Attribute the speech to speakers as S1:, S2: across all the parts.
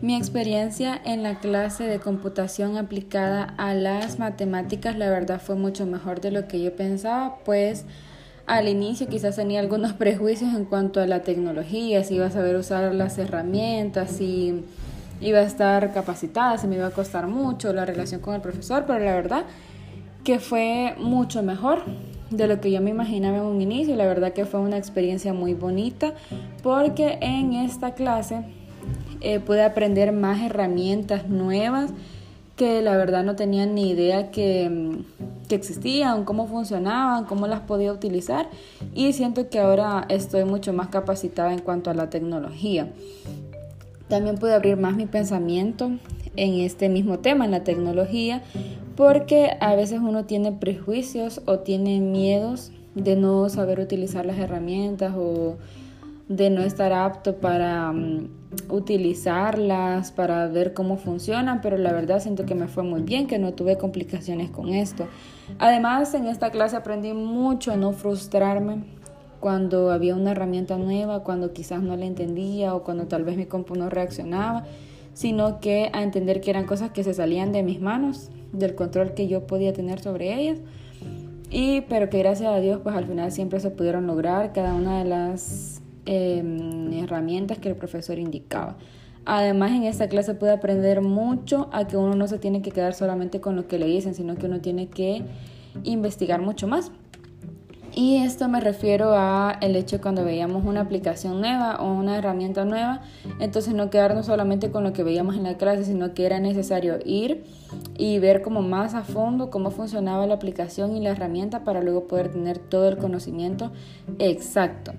S1: Mi experiencia en la clase de computación aplicada a las matemáticas, la verdad, fue mucho mejor de lo que yo pensaba, pues al inicio quizás tenía algunos prejuicios en cuanto a la tecnología, si iba a saber usar las herramientas, si iba a estar capacitada, si me iba a costar mucho la relación con el profesor, pero la verdad que fue mucho mejor de lo que yo me imaginaba en un inicio. La verdad que fue una experiencia muy bonita porque en esta clase eh, pude aprender más herramientas nuevas que la verdad no tenía ni idea que, que, existían, cómo funcionaban, cómo las podía utilizar y siento que ahora estoy mucho más capacitada en cuanto a la tecnología. También pude abrir más mi pensamiento en este mismo tema, en la tecnología, porque a veces uno tiene prejuicios o tiene miedos de no saber utilizar las herramientas o de no estar apto para mm, utilizarlas, para ver cómo funcionan, pero la verdad siento que me fue muy bien, que no tuve complicaciones con esto. Además, en esta clase aprendí mucho a no frustrarme cuando había una herramienta nueva, cuando quizás no la entendía o cuando tal vez mi compu no reaccionaba, sino que a entender que eran cosas que se salían de mis manos, del control que yo podía tener sobre ellas. Y pero que gracias a Dios pues al final siempre se pudieron lograr cada una de las Em, herramientas que el profesor indicaba. Además, en esta clase pude aprender mucho a que uno no se tiene que quedar solamente con lo que le dicen, sino que uno tiene que investigar mucho más. Y esto me refiero a el hecho cuando veíamos una aplicación nueva o una herramienta nueva, entonces no quedarnos solamente con lo que veíamos en la clase, sino que era necesario ir y ver como más a fondo cómo funcionaba la aplicación y la herramienta para luego poder tener todo el conocimiento exacto.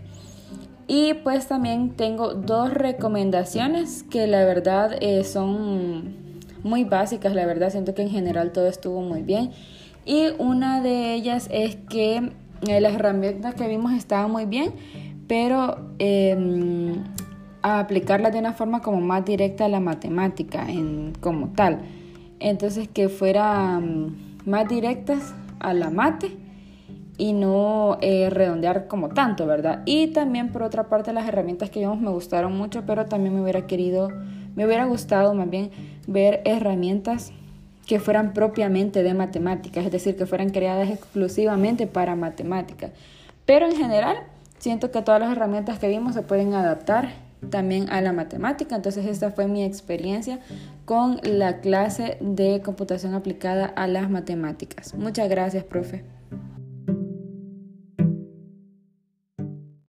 S1: Y pues también tengo dos recomendaciones que la verdad eh, son muy básicas, la verdad siento que en general todo estuvo muy bien. Y una de ellas es que eh, las herramientas que vimos estaban muy bien, pero em, a aplicarlas de una forma como más directa a la matemática en, como tal. Entonces que fueran más directas a la mate y no eh, redondear como tanto, ¿verdad? Y también por otra parte las herramientas que vimos me gustaron mucho, pero también me hubiera querido, me hubiera gustado más bien ver herramientas que fueran propiamente de matemáticas, es decir, que fueran creadas exclusivamente para matemáticas. Pero en general, siento que todas las herramientas que vimos se pueden adaptar también a la matemática. Entonces esta fue mi experiencia con la clase de computación aplicada a las matemáticas. Muchas gracias, profe.